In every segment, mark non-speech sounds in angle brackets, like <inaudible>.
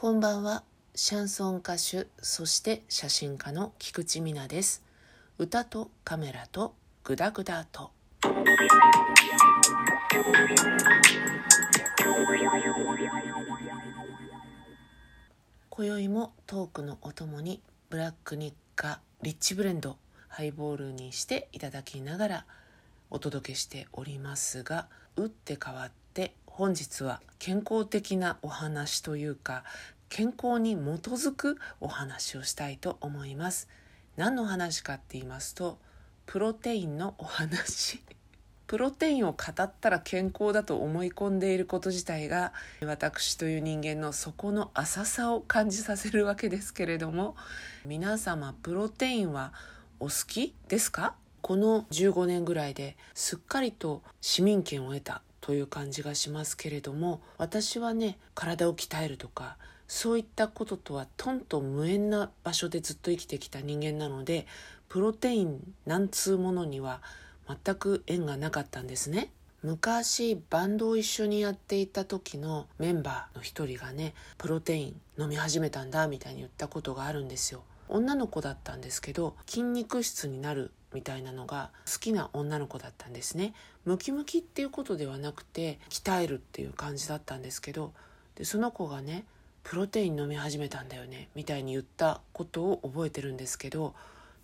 こんばんは。シャンソン歌手、そして写真家の菊池美奈です。歌とカメラとグダグダと。今宵もトークのお供にブラックニッカリッチブレンドハイボールにしていただきながらお届けしておりますが打って変わって本日は健康的なお話というか健康に基づくお話をしたいと思います。何の話かって言いますとプロテインのお話。<laughs> プロテインを語ったら健康だと思い込んでいること自体が私という人間の底の浅さを感じさせるわけですけれども皆様プロテインはお好きですか？この15年ぐらいですっかりと市民権を得たという感じがしますけれども私はね体を鍛えるとかそういったこととはとんと無縁な場所でずっと生きてきた人間なのでプロテインなんつうものには全く縁がなかったんですね。昔バンドを一緒にやっていた時のメンバーの一人がねプロテイン飲み始めたんだみたいに言ったことがあるんですよ。女の子だったんですけど筋肉質になるみたいなのが好きな女の子だったんですね。ムキムキっていうことではなくて鍛えるっていう感じだったんですけどでその子がねプロテイン飲み始めたんだよねみたいに言ったことを覚えてるんですけど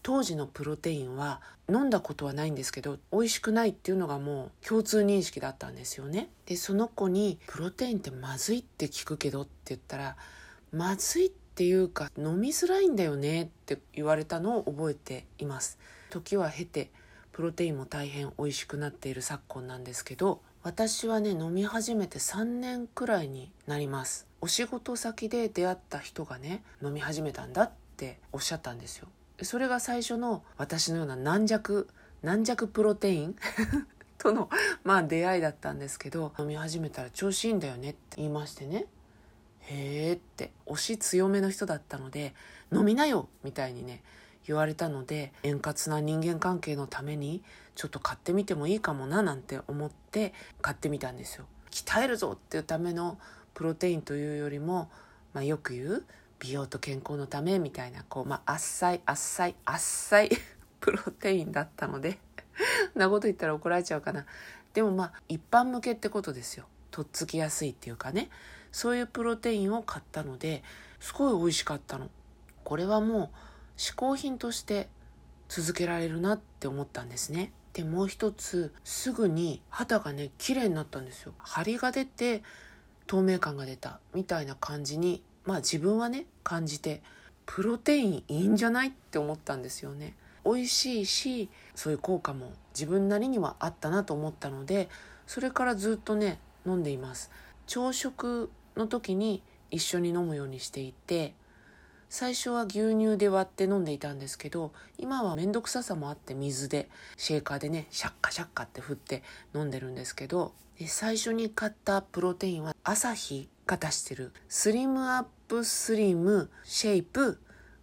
当時のプロテインは飲んだことはないんですけど美味しくないっていうのがもう共通認識だったんですよね。でその子に「プロテインってまずいって聞くけど」って言ったら「まずいっていうか飲みづらいんだよね」って言われたのを覚えています。時は経てプロテインも大変美味しくなっている昨今なんですけど私はね飲み始めて3年くらいになります。お仕事先で出会った人がね飲み始めたんだっておっしゃったんですよ。それが最初の私のような軟弱軟弱プロテイン <laughs> とのまあ出会いだったんですけど飲み始めたら調子いいんだよねって言いましてね。へえって推し強めの人だったので飲みなよみたいにね言われたので円滑な人間関係のためにちょっと買ってみてもいいかもななんて思って買ってみたんですよ。鍛えるぞっていうためのプロテインというよりも、まあ、よく言う美容と健康のためみたいなこう、まあ、あっさいあっさいあっさい <laughs> プロテインだったのでなこと言ったら怒られちゃうかな。でもまあ一般向けってことですよ。とっつきやすいっていうかね。そういうプロテインを買ったのですごい美味しかったの。これはもう嗜好品として続けられるなって思ったんですね。でもう一つすぐに肌がね綺麗になったんですよ。張りが出て透明感が出たみたいな感じにまあ自分はね感じてプロテインいいんじゃないって思ったんですよね。美味しいしそういう効果も自分なりにはあったなと思ったのでそれからずっとね飲んでいます。朝食の時に一緒に飲むようにしていて最初は牛乳で割って飲んでいたんですけど今は面倒くささもあって水でシェーカーでねシャッカシャッカって振って飲んでるんですけど最初に買ったプロテインはアサヒが出してるスリムアップスリムシェイプ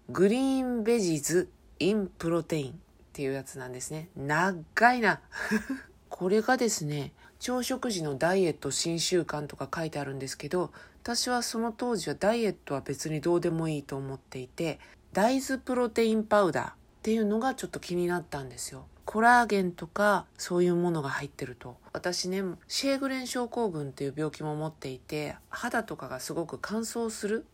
グリーンベジーズインプロテインっていうやつなんですね。長いな。<laughs> これがですね朝食時のダイエット新習慣とか書いてあるんですけど私はその当時はダイエットは別にどうでもいいと思っていて大豆プロテインパウダーっていうのがちょっと気になったんですよ。コラーゲンとかそういうものが入ってると。私ねシェーグレン症候群っていう病気も持っていて肌とかがすごく乾燥する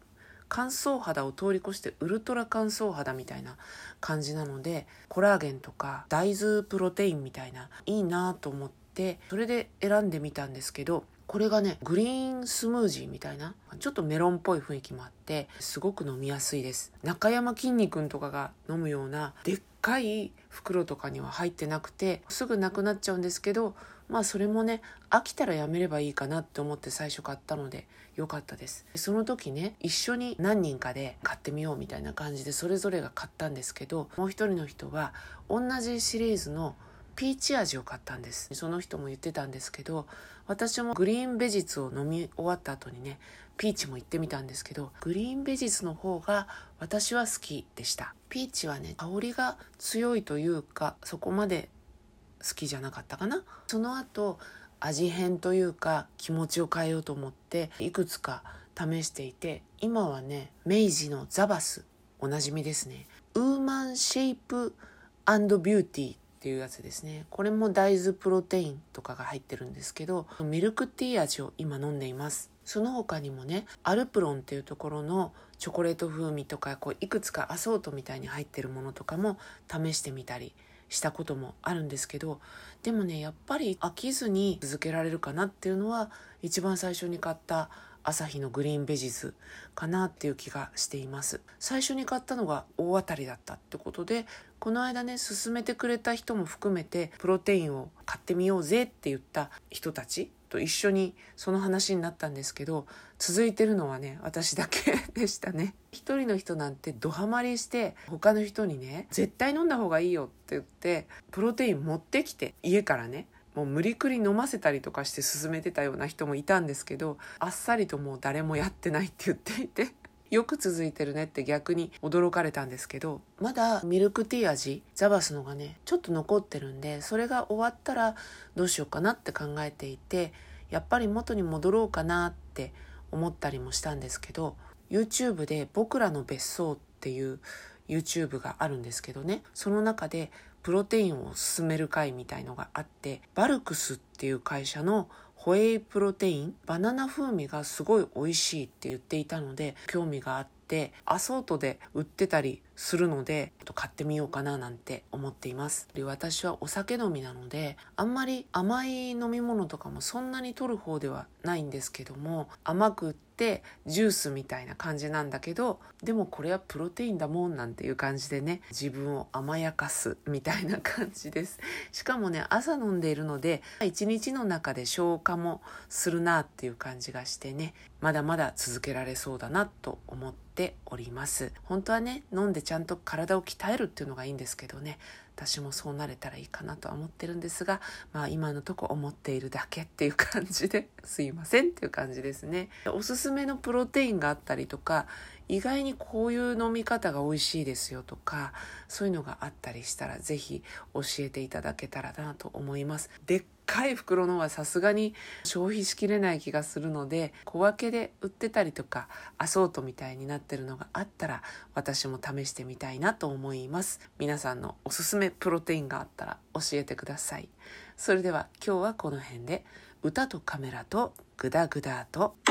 乾燥肌を通り越してウルトラ乾燥肌みたいな感じなのでコラーゲンとか大豆プロテインみたいないいなと思ってそれで選んでみたんですけどこれがねグリーンスムージーみたいなちょっとメロンっぽい雰囲気もあってすごく飲みやすいです。中山きんに君とかが飲むようなでっかい袋とかには入ってなくてすぐなくなっちゃうんですけどまあそれもね飽きたらやめればいいかなって思って最初買ったので良かったです。その時ね一緒に何人かで買ってみようみたいな感じでそれぞれが買ったんですけどもう一人の人は同じシリーズのピーチ味を買ったんです。その人も言ってたんですけど私もグリーンベジツを飲み終わった後にねピーチも行ってみたんですけどグリーンベジツの方が私は好きでした。ピーチはね香りが強いというかそこまで好きじゃなかったかな。その後味変というか気持ちを変えようと思っていくつか試していて今はね明治のザバスおなじみですね。ウーマンシェイプビューティーっていうやつですね。これも大豆プロテインとかが入ってるんですけどミルクティー味を今飲んでいます。その他にもねアルプロンっていうところのチョコレート風味とかこういくつかアソートみたいに入ってるものとかも試してみたりしたこともあるんですけどでもねやっぱり飽きずに続けられるかなっていうのは一番最初に買った朝日のグリーンベジズかなっていう気がしています。最初に買ったのが大当たりだったってことでこの間ね勧めてくれた人も含めてプロテインを買ってみようぜって言った人たちと一緒にその話になったんですけど続いてるのはね私だけ <laughs> でしたね。一人の人なんてドハマりして他の人にね絶対飲んだ方がいいよって言ってプロテイン持ってきて家からねもう無理くり飲ませたりとかして進めてたような人もいたんですけどあっさりともう誰もやってないって言っていてよく続いてるねって逆に驚かれたんですけどまだミルクティー味ザバスのがねちょっと残ってるんでそれが終わったらどうしようかなって考えていてやっぱり元に戻ろうかなって思ったりもしたんですけど YouTube で「僕らの別荘」っていう YouTube があるんですけどねその中でプロテインを勧める会みたいのがあってバルクスっていう会社のホエイプロテインバナナ風味がすごい美味しいって言っていたので興味があってアソートで売ってたりするので買ってみようかななんて思っています。私はお酒飲みなのであんまり甘い飲み物とかもそんなに取る方ではないんですけども甘くってジュースみたいな感じなんだけどでもこれはプロテインだもんなんていう感じでね自分を甘やかすみたいな感じです。しかもね朝飲んでいるので一日の中で消化もするなっていう感じがしてねまだまだ続けられそうだなと思っております。本当はね飲んでちゃんと体を鍛えるっていうのがいいんですけどね私もそうなれたらいいかなとは思ってるんですが、まあ、今のとこ思っているだけっていう感じですいませんっていう感じですね。おすすめのプロテインがあったりとか意外にこういう飲み方が美味しいですよとかそういうのがあったりしたら是非教えていただけたらなと思います。でっかい袋のはさすがに消費しきれない気がするので小分けで売ってたりとかアソートみたいになってるのがあったら私も試してみたいなと思います。皆さんのおすすめプロテインがあったら教えてください。それでは今日はこの辺で。歌とカメラとグダグダと「